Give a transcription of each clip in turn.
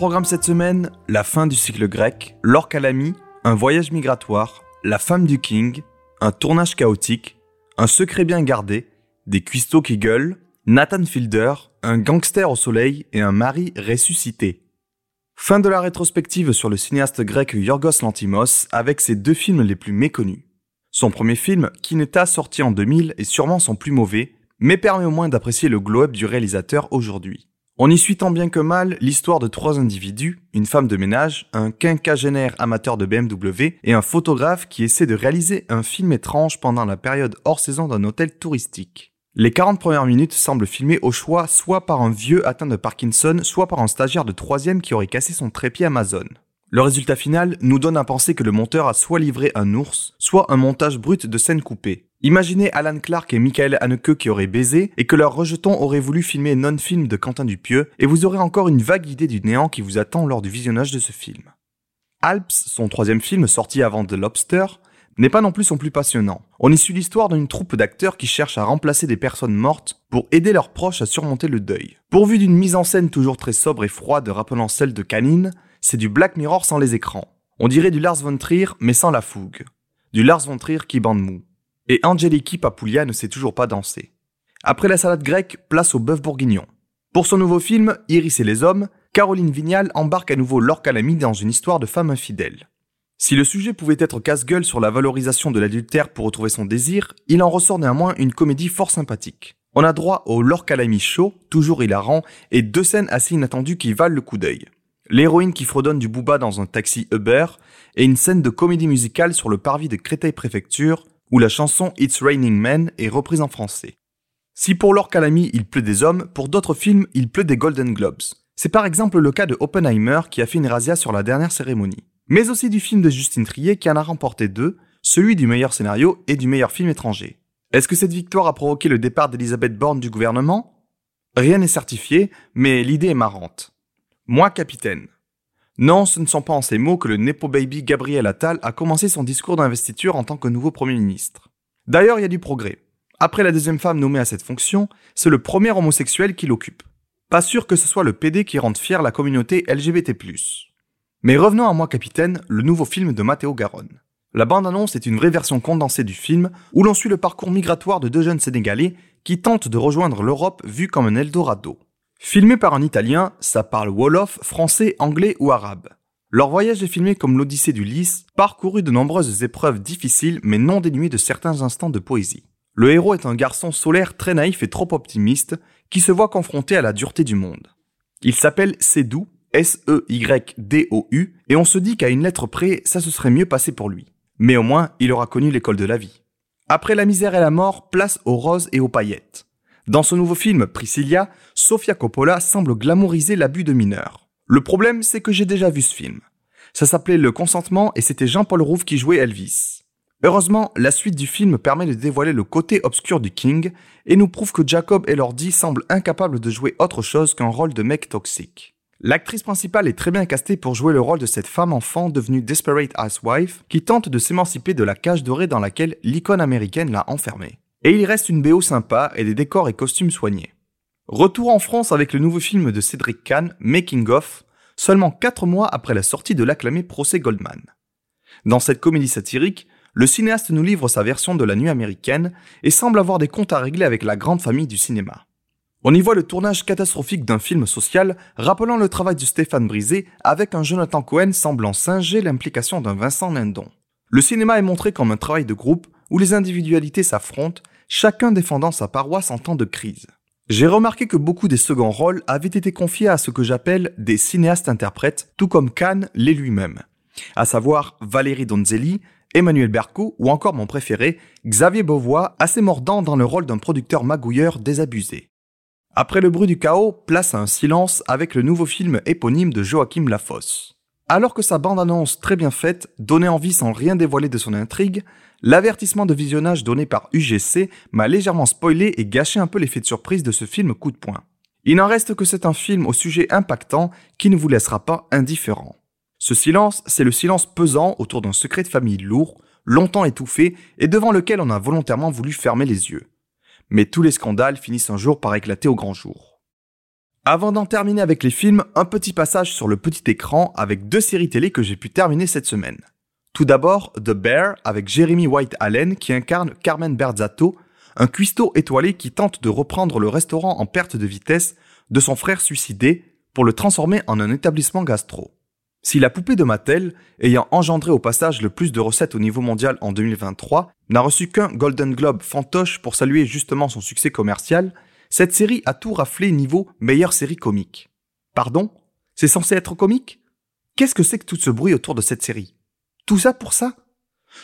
Programme cette semaine, la fin du cycle grec, l'orcalami, un voyage migratoire, la femme du king, un tournage chaotique, un secret bien gardé, des cuistots qui gueulent, Nathan Fielder, un gangster au soleil et un mari ressuscité. Fin de la rétrospective sur le cinéaste grec Yorgos Lantimos avec ses deux films les plus méconnus. Son premier film, Kineta, sorti en 2000, est sûrement son plus mauvais, mais permet au moins d'apprécier le globe du réalisateur aujourd'hui. On y suit tant bien que mal l'histoire de trois individus, une femme de ménage, un quinquagénaire amateur de BMW et un photographe qui essaie de réaliser un film étrange pendant la période hors saison d'un hôtel touristique. Les 40 premières minutes semblent filmées au choix soit par un vieux atteint de Parkinson, soit par un stagiaire de troisième qui aurait cassé son trépied Amazon. Le résultat final nous donne à penser que le monteur a soit livré un ours, soit un montage brut de scènes coupées. Imaginez Alan Clark et Michael Haneke qui auraient baisé et que leur rejeton aurait voulu filmer non-film de Quentin Dupieux et vous aurez encore une vague idée du néant qui vous attend lors du visionnage de ce film. Alps, son troisième film sorti avant The Lobster, n'est pas non plus son plus passionnant. On y suit l'histoire d'une troupe d'acteurs qui cherchent à remplacer des personnes mortes pour aider leurs proches à surmonter le deuil. Pourvu d'une mise en scène toujours très sobre et froide rappelant celle de Canine, c'est du Black Mirror sans les écrans. On dirait du Lars von Trier mais sans la fougue. Du Lars von Trier qui bande mou et Angeliki Papoulia ne sait toujours pas danser. Après la salade grecque, place au bœuf bourguignon. Pour son nouveau film, Iris et les hommes, Caroline Vignal embarque à nouveau Laure Calamy dans une histoire de femme infidèle. Si le sujet pouvait être casse-gueule sur la valorisation de l'adultère pour retrouver son désir, il en ressort néanmoins une comédie fort sympathique. On a droit au Laure show, toujours hilarant, et deux scènes assez inattendues qui valent le coup d'œil. L'héroïne qui fredonne du booba dans un taxi Uber, et une scène de comédie musicale sur le parvis de Créteil Préfecture, où la chanson It's Raining Men est reprise en français. Si pour Laure Calamy il pleut des hommes, pour d'autres films il pleut des Golden Globes. C'est par exemple le cas de Oppenheimer qui a fait une razzia sur la dernière cérémonie. Mais aussi du film de Justine Trier qui en a remporté deux, celui du meilleur scénario et du meilleur film étranger. Est-ce que cette victoire a provoqué le départ d'Elisabeth Borne du gouvernement? Rien n'est certifié, mais l'idée est marrante. Moi, capitaine. Non, ce ne sont pas en ces mots que le Nepo Baby Gabriel Attal a commencé son discours d'investiture en tant que nouveau Premier ministre. D'ailleurs, il y a du progrès. Après la deuxième femme nommée à cette fonction, c'est le premier homosexuel qui l'occupe. Pas sûr que ce soit le PD qui rende fier la communauté LGBT+. Mais revenons à Moi Capitaine, le nouveau film de Matteo Garonne. La bande-annonce est une vraie version condensée du film où l'on suit le parcours migratoire de deux jeunes Sénégalais qui tentent de rejoindre l'Europe vue comme un Eldorado. Filmé par un Italien, ça parle Wolof, français, anglais ou arabe. Leur voyage est filmé comme l'Odyssée du Lys, parcouru de nombreuses épreuves difficiles mais non dénuées de certains instants de poésie. Le héros est un garçon solaire très naïf et trop optimiste qui se voit confronté à la dureté du monde. Il s'appelle Sedou, S-E-Y-D-O-U, et on se dit qu'à une lettre près, ça se serait mieux passé pour lui. Mais au moins, il aura connu l'école de la vie. Après la misère et la mort, place aux roses et aux paillettes. Dans ce nouveau film, Priscilla, Sofia Coppola semble glamouriser l'abus de mineurs. Le problème, c'est que j'ai déjà vu ce film. Ça s'appelait Le Consentement et c'était Jean-Paul Rouve qui jouait Elvis. Heureusement, la suite du film permet de dévoiler le côté obscur du King et nous prouve que Jacob Elordi semble incapable de jouer autre chose qu'un rôle de mec toxique. L'actrice principale est très bien castée pour jouer le rôle de cette femme enfant devenue Desperate Housewife qui tente de s'émanciper de la cage dorée dans laquelle l'icône américaine l'a enfermée. Et il reste une BO sympa et des décors et costumes soignés. Retour en France avec le nouveau film de Cédric Kahn, Making of, seulement 4 mois après la sortie de l'acclamé procès Goldman. Dans cette comédie satirique, le cinéaste nous livre sa version de la nuit américaine et semble avoir des comptes à régler avec la grande famille du cinéma. On y voit le tournage catastrophique d'un film social rappelant le travail de Stéphane Brisé avec un Jonathan Cohen semblant singer l'implication d'un Vincent Lindon. Le cinéma est montré comme un travail de groupe où les individualités s'affrontent, chacun défendant sa paroisse en temps de crise. J'ai remarqué que beaucoup des seconds rôles avaient été confiés à ce que j'appelle des cinéastes-interprètes, tout comme Kahn l'est lui-même, à savoir Valérie Donzelli, Emmanuel Berco ou encore mon préféré, Xavier Beauvois, assez mordant dans le rôle d'un producteur magouilleur désabusé. Après le bruit du chaos, place à un silence avec le nouveau film éponyme de Joachim Lafosse. Alors que sa bande-annonce très bien faite donnait envie sans rien dévoiler de son intrigue, l'avertissement de visionnage donné par UGC m'a légèrement spoilé et gâché un peu l'effet de surprise de ce film coup de poing. Il n'en reste que c'est un film au sujet impactant qui ne vous laissera pas indifférent. Ce silence, c'est le silence pesant autour d'un secret de famille lourd, longtemps étouffé et devant lequel on a volontairement voulu fermer les yeux. Mais tous les scandales finissent un jour par éclater au grand jour. Avant d'en terminer avec les films, un petit passage sur le petit écran avec deux séries télé que j'ai pu terminer cette semaine. Tout d'abord, The Bear avec Jeremy White Allen qui incarne Carmen Berzatto, un cuistot étoilé qui tente de reprendre le restaurant en perte de vitesse de son frère suicidé pour le transformer en un établissement gastro. Si la poupée de Mattel, ayant engendré au passage le plus de recettes au niveau mondial en 2023, n'a reçu qu'un Golden Globe fantoche pour saluer justement son succès commercial, cette série a tout raflé niveau meilleure série comique. Pardon? C'est censé être comique? Qu'est-ce que c'est que tout ce bruit autour de cette série? Tout ça pour ça?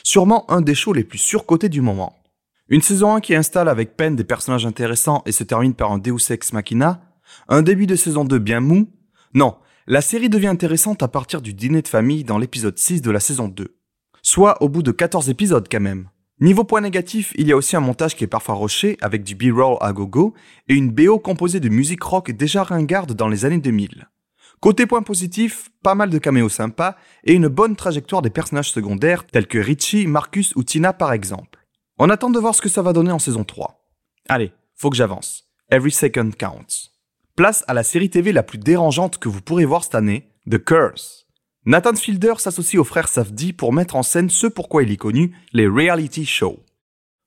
Sûrement un des shows les plus surcotés du moment. Une saison 1 qui installe avec peine des personnages intéressants et se termine par un Deus Ex Machina, un début de saison 2 bien mou, non, la série devient intéressante à partir du dîner de famille dans l'épisode 6 de la saison 2. Soit au bout de 14 épisodes quand même. Niveau point négatif, il y a aussi un montage qui est parfois roché avec du B-roll à gogo et une BO composée de musique rock déjà ringarde dans les années 2000. Côté point positif, pas mal de caméos sympas et une bonne trajectoire des personnages secondaires tels que Richie, Marcus ou Tina par exemple. On attend de voir ce que ça va donner en saison 3. Allez, faut que j'avance. Every second counts. Place à la série TV la plus dérangeante que vous pourrez voir cette année, The Curse. Nathan Fielder s'associe au frère Safdie pour mettre en scène ce pourquoi il est connu, les reality shows.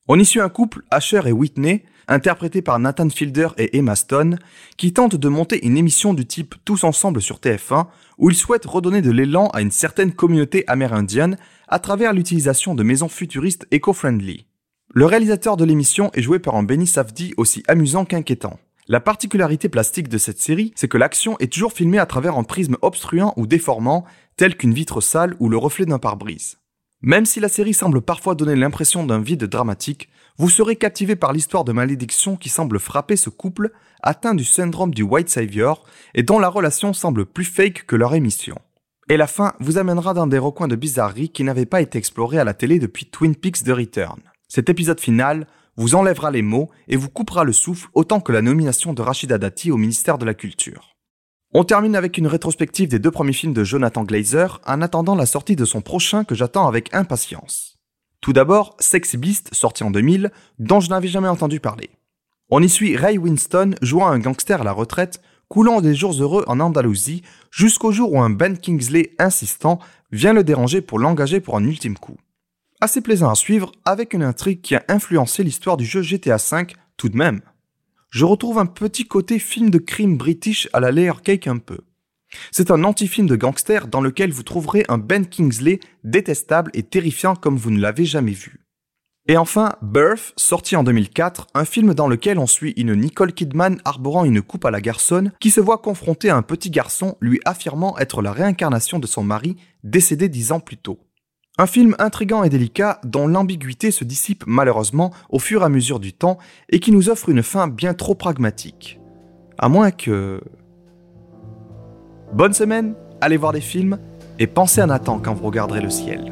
On y suit un couple, Asher et Whitney, interprétés par Nathan Fielder et Emma Stone, qui tentent de monter une émission du type Tous ensemble sur TF1, où ils souhaitent redonner de l'élan à une certaine communauté amérindienne à travers l'utilisation de maisons futuristes éco-friendly. Le réalisateur de l'émission est joué par un Benny Safdie aussi amusant qu'inquiétant. La particularité plastique de cette série, c'est que l'action est toujours filmée à travers un prisme obstruant ou déformant, tel qu'une vitre sale ou le reflet d'un pare-brise. Même si la série semble parfois donner l'impression d'un vide dramatique, vous serez captivé par l'histoire de malédiction qui semble frapper ce couple atteint du syndrome du White Savior et dont la relation semble plus fake que leur émission. Et la fin vous amènera dans des recoins de bizarrerie qui n'avaient pas été explorés à la télé depuis Twin Peaks The Return. Cet épisode final vous enlèvera les mots et vous coupera le souffle autant que la nomination de Rachida Dati au ministère de la Culture. On termine avec une rétrospective des deux premiers films de Jonathan Glazer en attendant la sortie de son prochain que j'attends avec impatience. Tout d'abord, Sexy Beast, sorti en 2000, dont je n'avais jamais entendu parler. On y suit Ray Winston jouant un gangster à la retraite, coulant des jours heureux en Andalousie, jusqu'au jour où un Ben Kingsley insistant vient le déranger pour l'engager pour un ultime coup assez plaisant à suivre avec une intrigue qui a influencé l'histoire du jeu GTA V tout de même. Je retrouve un petit côté film de crime british à la layer cake un peu. C'est un anti-film de gangster dans lequel vous trouverez un Ben Kingsley détestable et terrifiant comme vous ne l'avez jamais vu. Et enfin, Birth, sorti en 2004, un film dans lequel on suit une Nicole Kidman arborant une coupe à la garçonne qui se voit confrontée à un petit garçon lui affirmant être la réincarnation de son mari décédé dix ans plus tôt. Un film intrigant et délicat dont l'ambiguïté se dissipe malheureusement au fur et à mesure du temps et qui nous offre une fin bien trop pragmatique. À moins que... Bonne semaine, allez voir des films et pensez à Nathan quand vous regarderez le ciel.